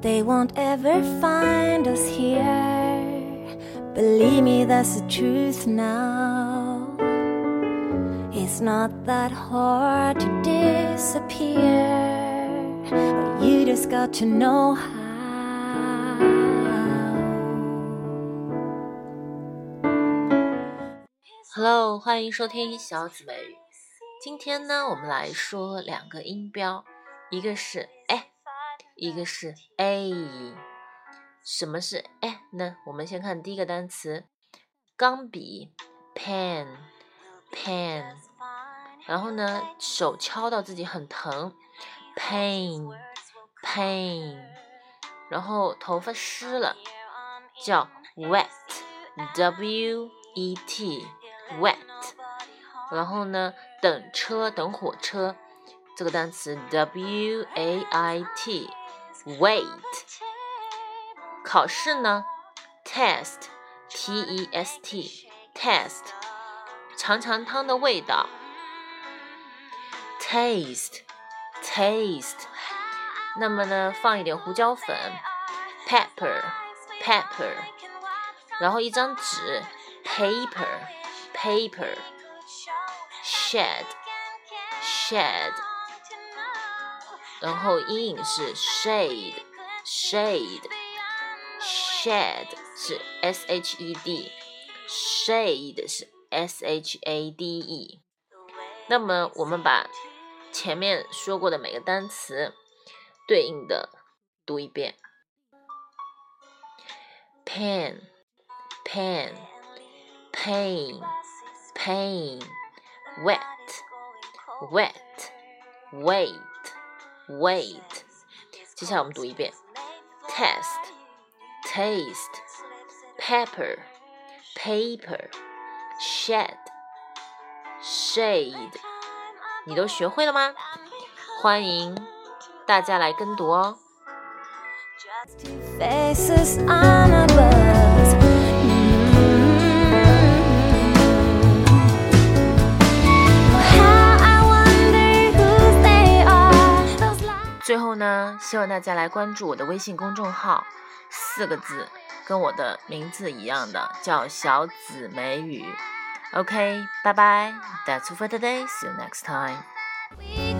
They won't ever find us here. Believe me, that's the truth now. It's not that hard to disappear. You just got to know how. Hello，欢迎收听小紫美语。今天呢，我们来说两个音标，一个是 a， 一个是 a。什么是 a 呢？我们先看第一个单词，钢笔 pen，pen。然后呢，手敲到自己很疼，pain，pain。然后头发湿了，叫 wet，w e t。wet，然后呢，等车等火车，这个单词 w a i t t，wait。考试呢，test，t e s t，test。尝尝汤的味道，taste，taste。那么呢，放一点胡椒粉，pepper，pepper。然后一张纸，paper。 然后阴影是 shade, shade, shed 是 s h e d, shade 是 s h a d e。那么我们把前面说过的每个单词对应的读一遍：pen, pen, pain。pain, wet, wet, wait, wait。接下来我们读一遍：test, taste, pepper, paper, shed, shade。你都学会了吗？欢迎大家来跟读哦。 最后呢，希望大家来关注我的微信公众号，四个字，跟我的名字一样的，叫小紫梅雨。OK，拜拜，That's for today. See you next time.